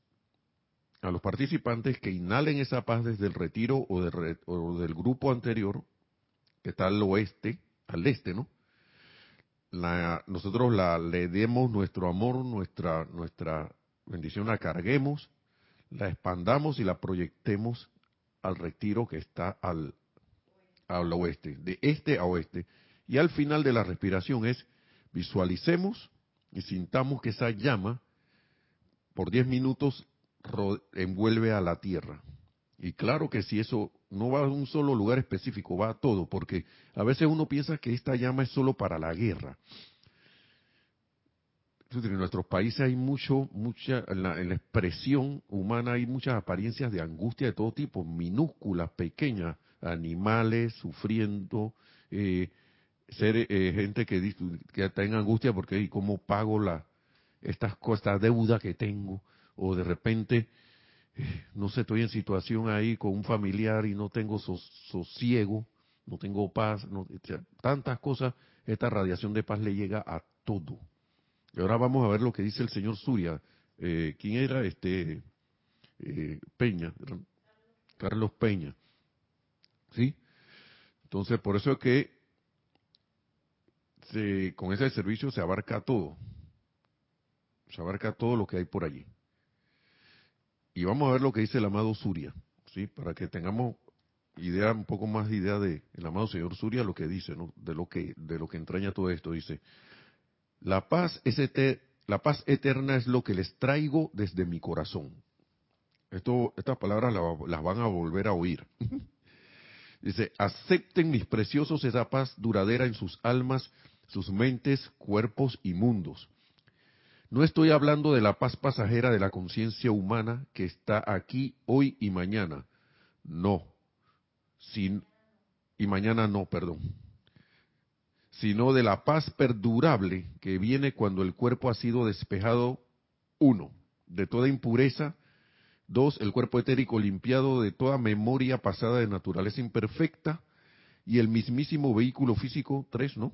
a los participantes que inhalen esa paz desde el retiro o, o del grupo anterior que está al oeste, al este, ¿no? La, nosotros la, le demos nuestro amor, nuestra, nuestra bendición, la carguemos, la expandamos y la proyectemos al retiro que está al, al oeste, de este a oeste. Y al final de la respiración es visualicemos y sintamos que esa llama por 10 minutos envuelve a la tierra. Y claro que si eso no va a un solo lugar específico, va a todo, porque a veces uno piensa que esta llama es solo para la guerra. En nuestros países hay mucho, mucha, en la, expresión humana hay muchas apariencias de angustia de todo tipo, minúsculas, pequeñas, animales sufriendo, eh, ser eh, gente que, que está en angustia porque ¿y cómo pago la estas cosas, deuda que tengo, o de repente no sé, estoy en situación ahí con un familiar y no tengo sosiego, no tengo paz, no, tantas cosas, esta radiación de paz le llega a todo. Y ahora vamos a ver lo que dice el señor Surya. Eh, ¿Quién era? Este eh, Peña, Carlos Peña. ¿Sí? Entonces, por eso es que se, con ese servicio se abarca todo. Se abarca todo lo que hay por allí. Y vamos a ver lo que dice el amado Surya, ¿sí? Para que tengamos idea, un poco más de idea de el amado señor Surya, lo que dice, ¿no? De lo que, de lo que entraña todo esto. Dice, la paz, es la paz eterna es lo que les traigo desde mi corazón. Estas palabras las van a volver a oír. Dice, acepten mis preciosos esa paz duradera en sus almas, sus mentes, cuerpos y mundos. No estoy hablando de la paz pasajera de la conciencia humana que está aquí hoy y mañana. No. Sin, y mañana no, perdón. Sino de la paz perdurable que viene cuando el cuerpo ha sido despejado, uno, de toda impureza, dos, el cuerpo etérico limpiado de toda memoria pasada de naturaleza imperfecta, y el mismísimo vehículo físico, tres, ¿no?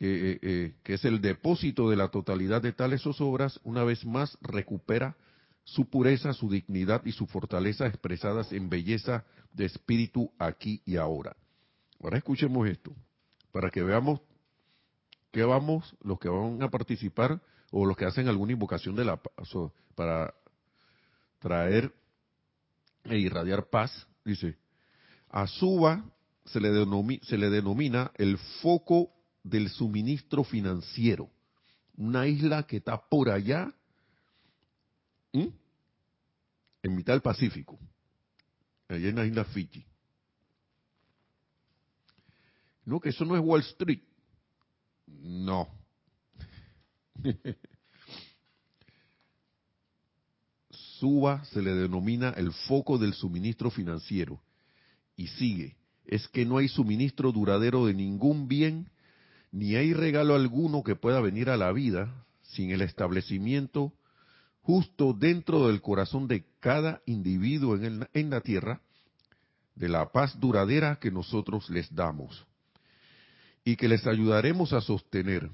Eh, eh, que, es el depósito de la totalidad de tales obras, una vez más recupera su pureza, su dignidad y su fortaleza expresadas en belleza de espíritu aquí y ahora. Ahora escuchemos esto, para que veamos qué vamos, los que van a participar o los que hacen alguna invocación de la paz, para traer e irradiar paz, dice, a Suba se le, se le denomina el foco del suministro financiero. Una isla que está por allá, en mitad del Pacífico, allá en la isla Fiji. No, que eso no es Wall Street. No. Suba se le denomina el foco del suministro financiero. Y sigue, es que no hay suministro duradero de ningún bien ni hay regalo alguno que pueda venir a la vida sin el establecimiento justo dentro del corazón de cada individuo en, la tierra de la paz duradera que nosotros les damos y que les ayudaremos a sostener.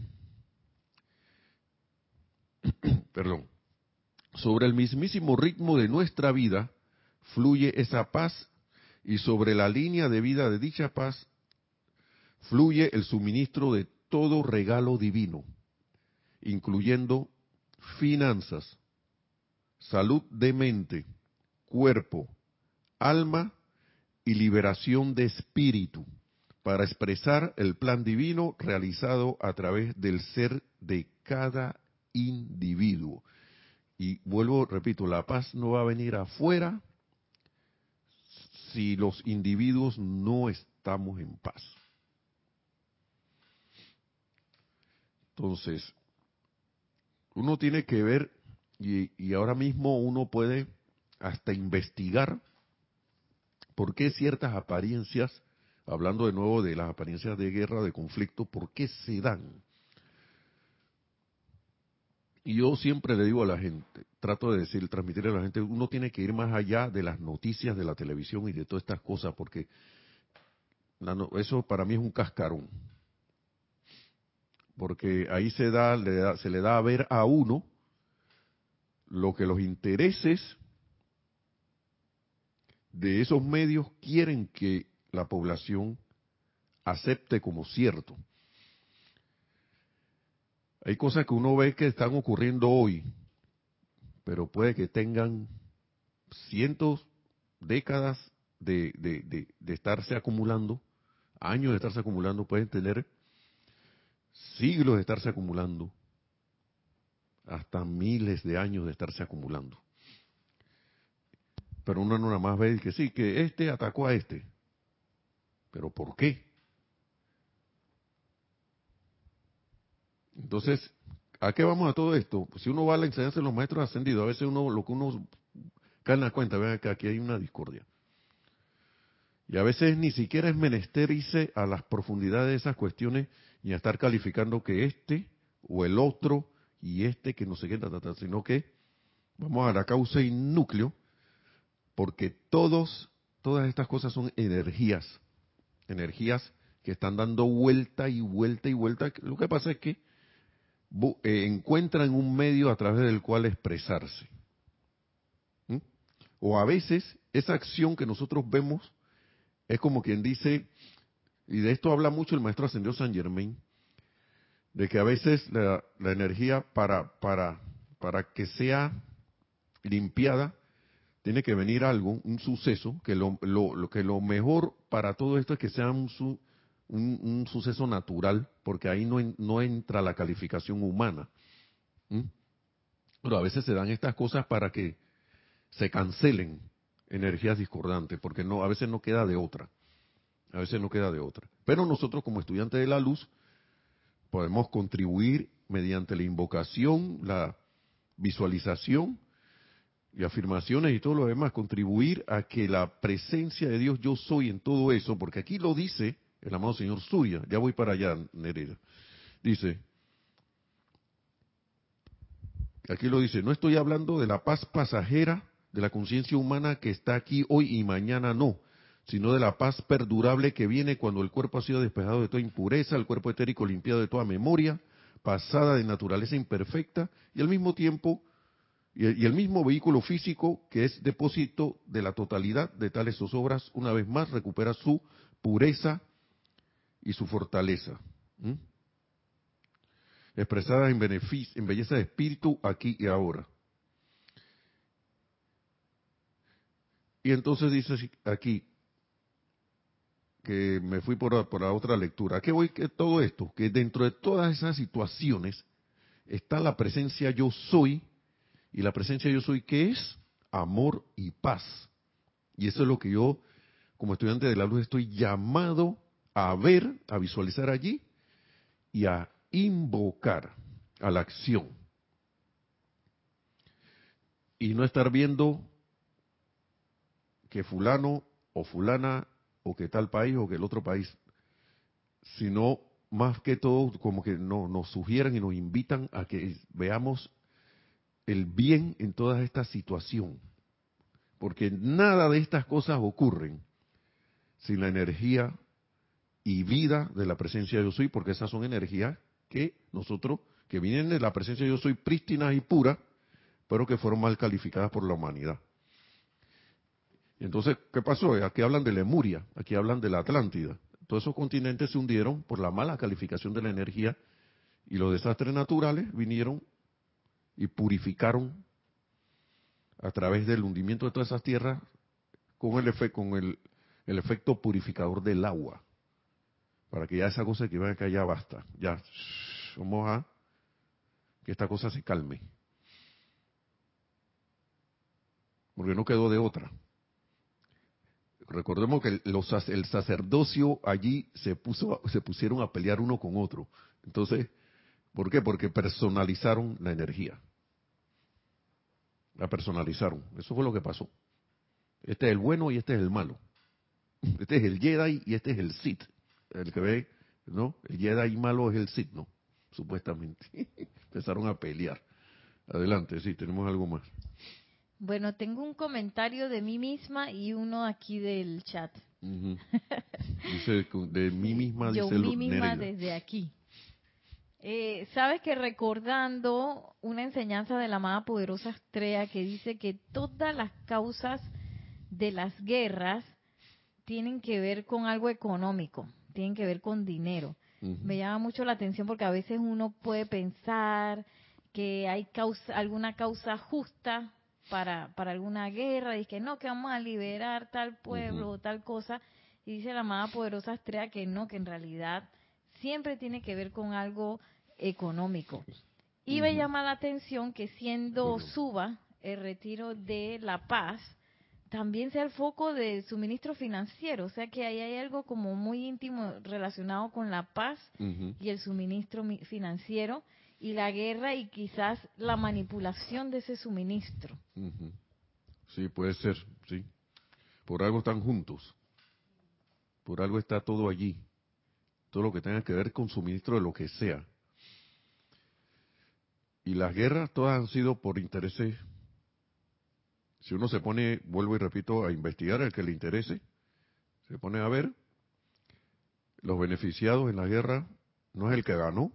Perdón. Sobre el mismísimo ritmo de nuestra vida fluye esa paz y sobre la línea de vida de dicha paz fluye el suministro de todo regalo divino, incluyendo finanzas, salud de mente, cuerpo, alma y liberación de espíritu, para expresar el plan divino realizado a través del ser de cada individuo. Y vuelvo, repito, la paz no va a venir afuera si los individuos no estamos en paz. Entonces, uno tiene que ver, y, ahora mismo uno puede hasta investigar por qué ciertas apariencias, hablando de nuevo de las apariencias de guerra, de conflicto, por qué se dan. Y yo siempre le digo a la gente, trato de decir, transmitirle a la gente, uno tiene que ir más allá de las noticias de la televisión y de todas estas cosas, porque eso para mí es un cascarón. Porque ahí se, da, se le da a ver a uno lo que los intereses de esos medios quieren que la población acepte como cierto. Hay cosas que uno ve que están ocurriendo hoy, pero puede que tengan cientos, décadas de, de, estarse acumulando, años de estarse acumulando, pueden tener siglos de estarse acumulando, hasta miles de años de estarse acumulando. Pero uno no nada más ve que sí, que este atacó a este. Pero ¿por qué? Entonces, ¿a qué vamos a todo esto? Si uno va a la enseñanza de los maestros ascendidos, a veces uno lo que uno cae en la cuenta, vean que aquí hay una discordia. Y a veces ni siquiera es menester irse a las profundidades de esas cuestiones y a estar calificando que este o el otro y este que no sé qué, sino que vamos a la causa y núcleo, porque todos, todas estas cosas son energías, energías que están dando vuelta y vuelta y vuelta. Lo que pasa es que eh, encuentran un medio a través del cual expresarse. O a veces esa acción que nosotros vemos es como quien dice, y de esto habla mucho el maestro ascendió San Germain, de que a veces la, energía para, para, para que sea limpiada, tiene que venir algo, un suceso, que lo, lo, que lo mejor para todo esto es que sea un, un, suceso natural, porque ahí no, no entra la calificación humana. Pero a veces se dan estas cosas para que se cancelen energías discordantes, porque no, a veces no queda de otra. A veces no queda de otra. Pero nosotros como estudiantes de la luz podemos contribuir mediante la invocación, la visualización y afirmaciones y todo lo demás, contribuir a que la presencia de Dios yo soy en todo eso, porque aquí lo dice el amado señor Surya, ya voy para allá, Nereida. Dice, aquí lo dice, no estoy hablando de la paz pasajera de la conciencia humana que está aquí hoy y mañana no, sino de la paz perdurable que viene cuando el cuerpo ha sido despejado de toda impureza, el cuerpo etérico limpiado de toda memoria, pasada de naturaleza imperfecta, y al mismo tiempo, y el mismo vehículo físico que es depósito de la totalidad de tales zozobras, una vez más recupera su pureza y su fortaleza. Expresada en, en belleza de espíritu aquí y ahora. Y entonces dice aquí, que me fui por, por la otra lectura. ¿A qué voy que todo esto? Que dentro de todas esas situaciones está la presencia yo soy, y la presencia yo soy, ¿qué es? Amor y paz. Y eso es lo que yo, como estudiante de la luz, estoy llamado a ver, a visualizar allí y a invocar a la acción. Y no estar viendo que fulano o fulana o que tal país o que el otro país, sino más que todo como que no, nos sugieren y nos invitan a que veamos el bien en toda esta situación. Porque nada de estas cosas ocurren sin la energía y vida de la presencia de yo soy, porque esas son energías que nosotros, que vienen de la presencia de yo soy prístinas y puras, pero que fueron mal calificadas por la humanidad. Entonces, ¿qué pasó? Aquí hablan de Lemuria, aquí hablan de la Atlántida. Todos esos continentes se hundieron por la mala calificación de la energía y los desastres naturales vinieron y purificaron a través del hundimiento de todas esas tierras con el, con el, efecto purificador del agua. Para que ya esa cosa que vaya acá ya basta. Ya, vamos a que esta cosa se calme. Porque no quedó de otra. Recordemos que el sacerdocio allí se puso, se pusieron a pelear uno con otro. Entonces, ¿por qué? Porque personalizaron la energía. La personalizaron. Eso fue lo que pasó. Este es el bueno y este es el malo. Este es el Jedi y este es el Sith. El que ve, ¿no? El Jedi malo es el Sith, ¿no? Supuestamente. Empezaron a pelear. Adelante, sí, tenemos algo más. Bueno, tengo un comentario de mí misma y uno aquí del chat. Dice de mí misma, Yo dice mí misma Nereida. desde aquí. Eh, Sabes que recordando una enseñanza de la amada poderosa Estrella que dice que todas las causas de las guerras tienen que ver con algo económico, tienen que ver con dinero. Me llama mucho la atención porque a veces uno puede pensar que hay causa, alguna causa justa para, para alguna guerra y que no, que vamos a liberar tal pueblo o tal cosa. Y dice la amada poderosa estrella que no, que en realidad siempre tiene que ver con algo económico. Y me Ujú. llama la atención que siendo suba el retiro de la paz, también sea el foco de suministro financiero. O sea que ahí hay algo como muy íntimo relacionado con la paz y el suministro mi- financiero y la guerra y quizás la manipulación de ese suministro. Sí, puede ser, sí. Por algo están juntos. Por algo está todo allí. Todo lo que tenga que ver con suministro de lo que sea. Y las guerras todas han sido por intereses. Si uno se pone, vuelvo y repito, a investigar el que le interese, se pone a ver, los beneficiados en la guerra no es el que ganó,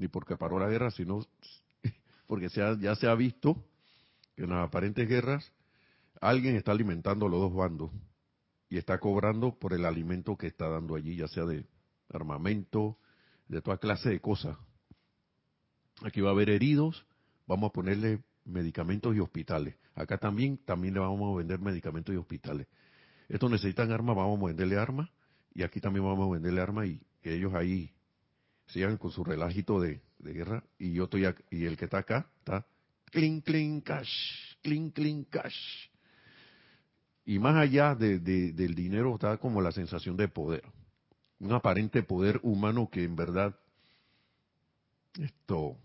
ni porque paró la guerra, sino porque ya se ha visto que en las aparentes guerras alguien está alimentando a los dos bandos y está cobrando por el alimento que está dando allí, ya sea de armamento, de toda clase de cosas. Aquí va a haber heridos, vamos a ponerle medicamentos y hospitales. Acá también, también le vamos a vender medicamentos y hospitales. Estos necesitan armas, vamos a venderle armas, y aquí también vamos a venderle armas y ellos ahí sigan con su relajito de, guerra, y yo estoy ac- y el que está acá está clean, clean, cash, clean, clean, cash. Y más allá de- del dinero está como la sensación de poder, un aparente poder humano que en verdad esto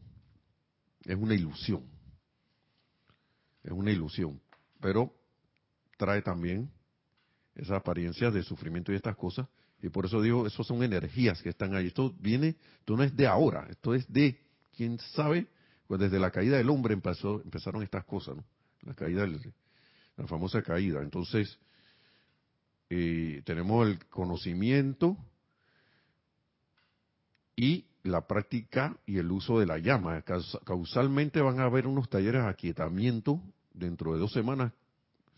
es una ilusión, es una ilusión, pero trae también esa apariencia de sufrimiento y estas cosas, y por eso digo, eso son energías que están ahí. Esto viene, esto no es de ahora, esto es de, quién sabe, pues desde la caída del hombre empezaron estas cosas, ¿no? La caída, del- la famosa caída. Entonces, eh, tenemos el conocimiento y la práctica y el uso de la llama. Caus- Causalmente van a haber unos talleres de aquietamiento dentro de dos semanas,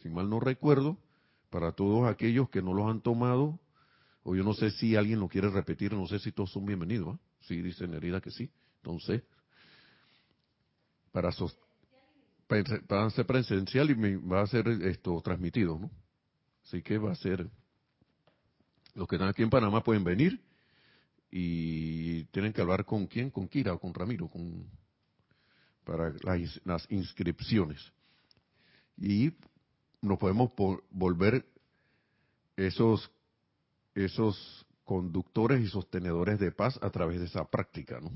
si mal no recuerdo, para todos aquellos que no los han tomado, o yo no sé si alguien lo quiere repetir, no sé si todos son bienvenidos. ¿ah? Sí, dice Nerida que sí. Entonces, para, ser presencial y va a ser esto transmitido, ¿no? Así que va a ser, los que están aquí en Panamá pueden venir y tienen que hablar con quién, con Kira o con Ramiro, con, para las, ins- las inscripciones. Y nos podemos po- volver esos, esos conductores y sostenedores de paz a través de esa práctica, ¿no?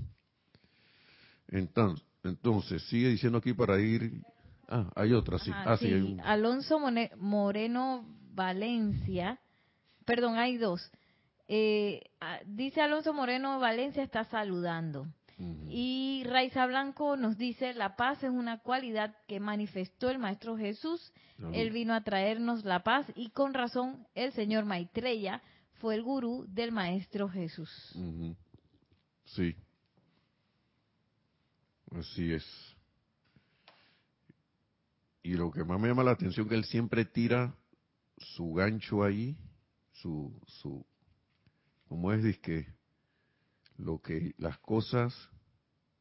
Entonces, entonces sigue diciendo aquí para ir. Ah, hay otra, sí. Ajá, ah, sí, sí. hay un- Alonso Moreno Valencia, perdón, hay dos. Eh, dice Alonso Moreno Valencia está saludando. Y Raiza Blanco nos dice, la paz es una cualidad que manifestó el Maestro Jesús. Él vino a traernos la paz y con razón el señor Maitreya fue el gurú del Maestro Jesús. Sí. Así es. Y lo que más me llama la atención es que él siempre tira su gancho ahí, su, su, ¿cómo es? Dice lo que, las cosas,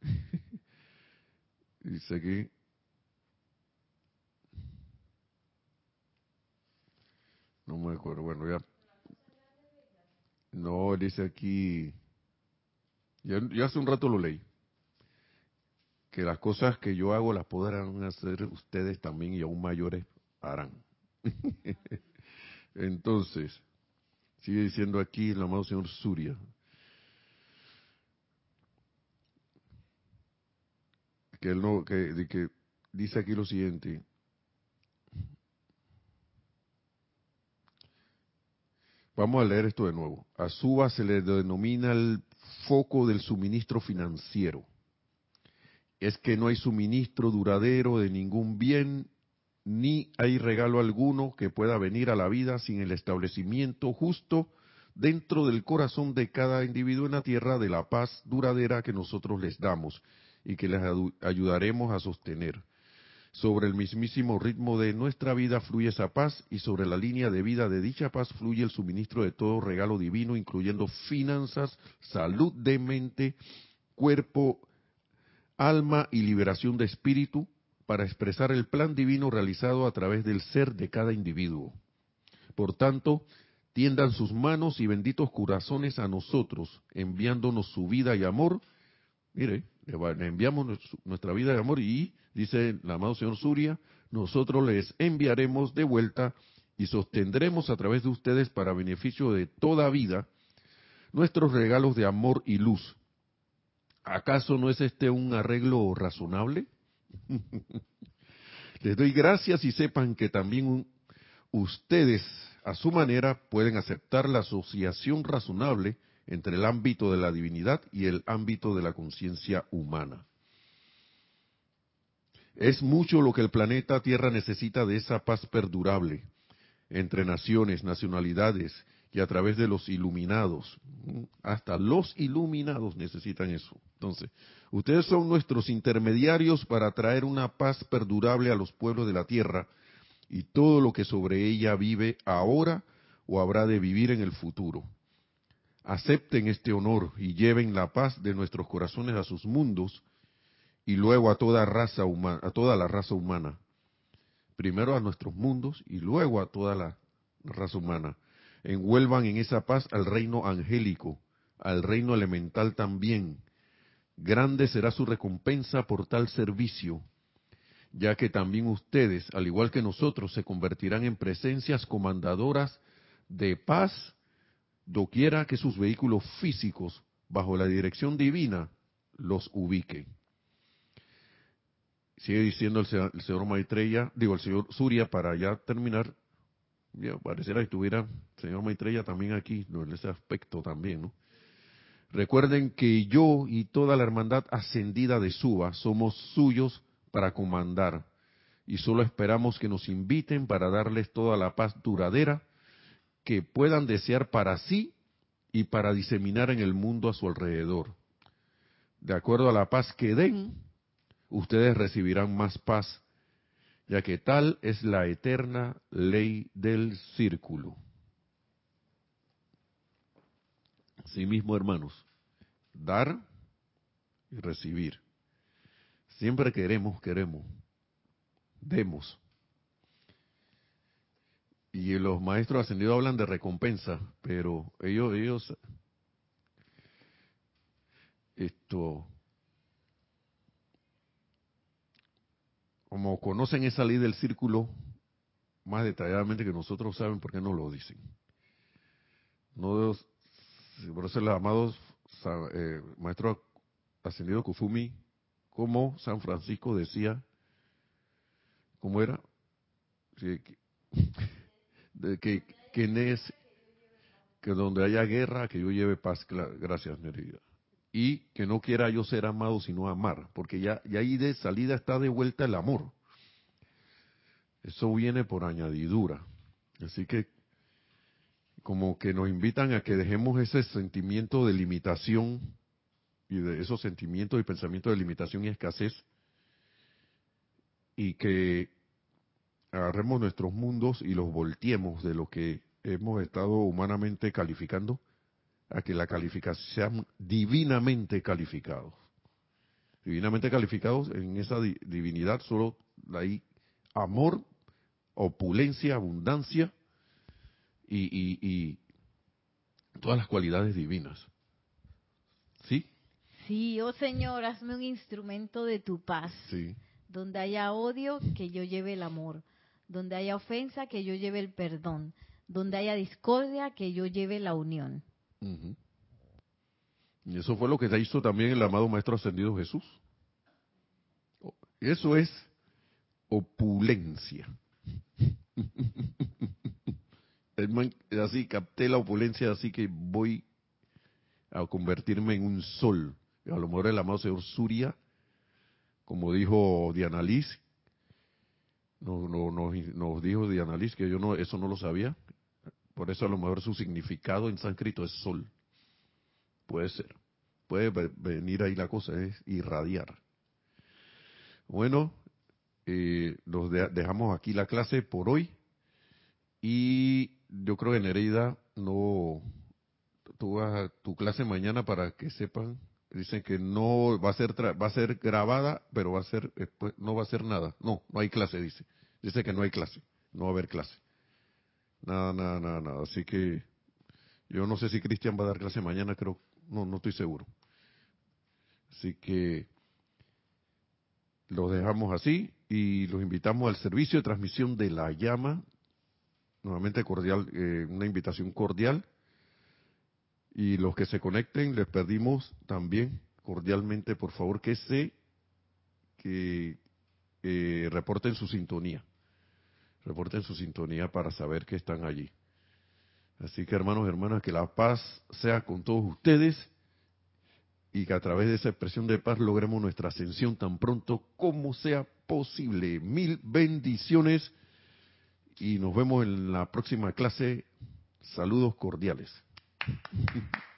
dice aquí, no me acuerdo, bueno, ya, no, dice aquí, ya hace un rato lo leí, que las cosas que yo hago las podrán hacer ustedes también y aún mayores harán. Entonces, sigue diciendo aquí el amado señor Surya. Que él no, que, que dice aquí lo siguiente. Vamos a leer esto de nuevo. A Suba se le denomina el foco del suministro financiero. Es que no hay suministro duradero de ningún bien ni hay regalo alguno que pueda venir a la vida sin el establecimiento justo dentro del corazón de cada individuo en la tierra de la paz duradera que nosotros les damos y que les ayudaremos a sostener. Sobre el mismísimo ritmo de nuestra vida fluye esa paz y sobre la línea de vida de dicha paz fluye el suministro de todo regalo divino, incluyendo finanzas, salud de mente, cuerpo, alma y liberación de espíritu, para expresar el plan divino realizado a través del ser de cada individuo. Por tanto, tiendan sus manos y benditos corazones a nosotros, enviándonos su vida y amor. Mire, le enviamos nuestra vida y amor y, dice el amado señor Suria, nosotros les enviaremos de vuelta y sostendremos a través de ustedes para beneficio de toda vida nuestros regalos de amor y luz. ¿Acaso no es este un arreglo razonable? Les doy gracias y sepan que también ustedes, a su manera, pueden aceptar la asociación razonable entre el ámbito de la divinidad y el ámbito de la conciencia humana. Es mucho lo que el planeta Tierra necesita de esa paz perdurable entre naciones, nacionalidades y a través de los iluminados. Hasta los iluminados necesitan eso. Entonces, ustedes son nuestros intermediarios para traer una paz perdurable a los pueblos de la tierra y todo lo que sobre ella vive ahora o habrá de vivir en el futuro. Acepten este honor y lleven la paz de nuestros corazones a sus mundos y luego a toda raza humana, a toda la raza humana. Primero a nuestros mundos y luego a toda la raza humana envuelvan en esa paz al reino angélico, al reino elemental también. Grande será su recompensa por tal servicio, ya que también ustedes, al igual que nosotros, se convertirán en presencias comandadoras de paz, doquiera que sus vehículos físicos, bajo la dirección divina, los ubiquen. Sigue diciendo el señor, el Maitreya, digo el señor Surya, para ya terminar, pareciera que estuviera señor Maitreya también aquí, en ese aspecto también, ¿no? Recuerden que yo y toda la hermandad ascendida de Suba somos suyos para comandar y solo esperamos que nos inviten para darles toda la paz duradera que puedan desear para sí y para diseminar en el mundo a su alrededor. De acuerdo a la paz que den, ustedes recibirán más paz ya que tal es la eterna ley del círculo. Sí mismo, hermanos, dar y recibir. Siempre queremos, queremos, demos. Y los maestros ascendidos hablan de recompensa, pero ellos, ellos, esto, como conocen esa ley del círculo más detalladamente que nosotros saben por qué no lo dicen. No, por eso el amado eh, maestro ascendido Kufumi, como San Francisco decía, ¿cómo era? que, de que, que, es, que donde haya guerra, que yo lleve paz. Gracias, Nerida y que no quiera yo ser amado sino amar, porque ya, ya ahí de salida está de vuelta el amor. Eso viene por añadidura. Así que como que nos invitan a que dejemos ese sentimiento de limitación y de esos sentimientos y pensamientos de limitación y escasez y que agarremos nuestros mundos y los volteemos de lo que hemos estado humanamente calificando a que la calificación sean divinamente calificados. Divinamente calificados en esa divinidad solo hay amor, opulencia, abundancia y, todas las cualidades divinas. ¿Sí? Sí, oh Señor, hazme un instrumento de tu paz. Sí. Donde haya odio, que yo lleve el amor. Donde haya ofensa, que yo lleve el perdón. Donde haya discordia, que yo lleve la unión. Y eso fue lo que hizo también el amado Maestro Ascendido Jesús. Eso es opulencia. así capté la opulencia, así que voy a convertirme en un sol. a lo mejor el amado señor Surya, como dijo Diana Liz, Nos, nos, nos, dijo Diana Liz que yo no, eso no lo sabía. Por eso a lo mejor su significado en sánscrito es sol. Puede ser. Puede venir ahí la cosa, es irradiar. Bueno, eh, nos dejamos aquí la clase por hoy. Y yo creo que Nereida no, tú vas a tu clase mañana para que sepan, dicen que no va a ser va a ser grabada, pero va a ser después no va a ser nada. No, no hay clase, dice. Dice que no hay clase, no va a haber clase. Nada, nada, nada, nada. Así que yo no sé si Cristian va a dar clase mañana, creo, no, no estoy seguro. Así que los dejamos así y los invitamos al servicio de transmisión de la llama. Nuevamente cordial, eh, una invitación cordial y los que se conecten, les pedimos también cordialmente, por favor, que se que eh, reporten su sintonía. Reporten su sintonía para saber que están allí. Así que hermanos y hermanas, que la paz sea con todos ustedes y que a través de esa expresión de paz logremos nuestra ascensión tan pronto como sea posible. Mil bendiciones y nos vemos en la próxima clase. Saludos cordiales. Thank you.